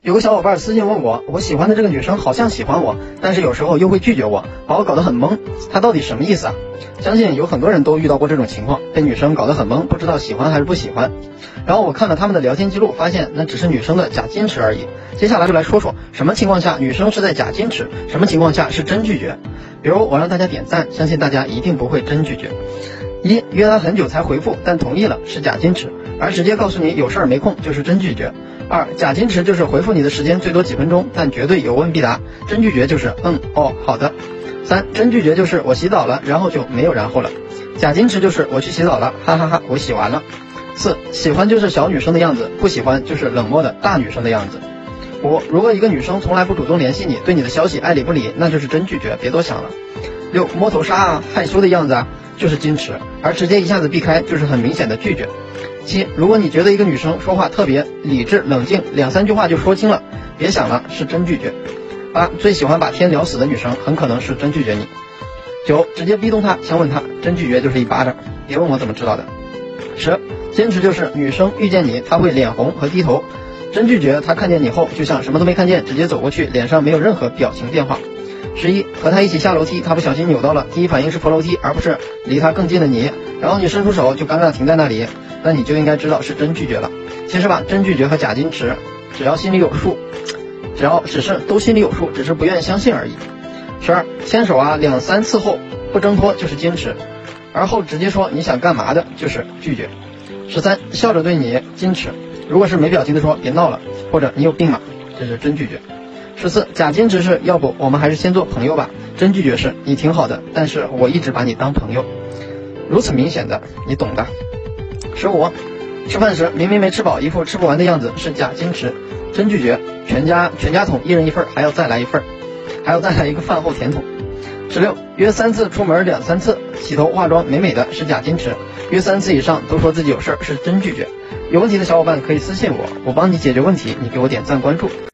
有个小伙伴私信问我，我喜欢的这个女生好像喜欢我，但是有时候又会拒绝我，把我搞得很懵。她到底什么意思啊？相信有很多人都遇到过这种情况，被女生搞得很懵，不知道喜欢还是不喜欢。然后我看了他们的聊天记录，发现那只是女生的假矜持而已。接下来就来说说什么情况下女生是在假矜持，什么情况下是真拒绝。比如我让大家点赞，相信大家一定不会真拒绝。一约她很久才回复，但同意了是假矜持，而直接告诉你有事儿没空就是真拒绝。二假矜持就是回复你的时间最多几分钟，但绝对有问必答。真拒绝就是嗯哦好的。三真拒绝就是我洗澡了，然后就没有然后了。假矜持就是我去洗澡了，哈哈哈，我洗完了。四喜欢就是小女生的样子，不喜欢就是冷漠的大女生的样子。五如果一个女生从来不主动联系你，对你的消息爱理不理，那就是真拒绝，别多想了。六摸头杀啊，害羞的样子啊。就是矜持，而直接一下子避开就是很明显的拒绝。七，如果你觉得一个女生说话特别理智冷静，两三句话就说清了，别想了，是真拒绝。八，最喜欢把天聊死的女生，很可能是真拒绝你。九，直接逼动她，强吻她，真拒绝就是一巴掌。别问我怎么知道的。十，坚持就是女生遇见你，她会脸红和低头，真拒绝她看见你后就像什么都没看见，直接走过去，脸上没有任何表情变化。十一和她一起下楼梯，她不小心扭到了，第一反应是扶楼梯，而不是离她更近的你。然后你伸出手就尴尬停在那里，那你就应该知道是真拒绝了。其实吧，真拒绝和假矜持，只要心里有数，只要只是都心里有数，只是不愿意相信而已。十二牵手啊两三次后不挣脱就是坚持，而后直接说你想干嘛的就是拒绝。十三笑着对你矜持，如果是没表情的说别闹了，或者你有病吗？这是真拒绝。十四假矜持是要不我们还是先做朋友吧。真拒绝是你挺好的，但是我一直把你当朋友，如此明显的，你懂的。十五吃饭时明明没吃饱，一副吃不完的样子是假矜持。真拒绝全家全家桶一人一份，还要再来一份，还要再来一个饭后甜筒。十六约三次出门两三次，洗头化妆美美的是假矜持。约三次以上都说自己有事儿是真拒绝。有问题的小伙伴可以私信我，我帮你解决问题，你给我点赞关注。